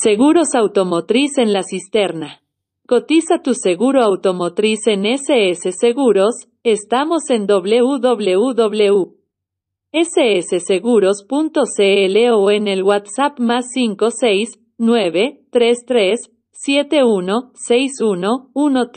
Seguros automotriz en la cisterna. Cotiza tu seguro automotriz en SS Seguros, estamos en www.ssseguros.cl o en el WhatsApp más 56 33 71 61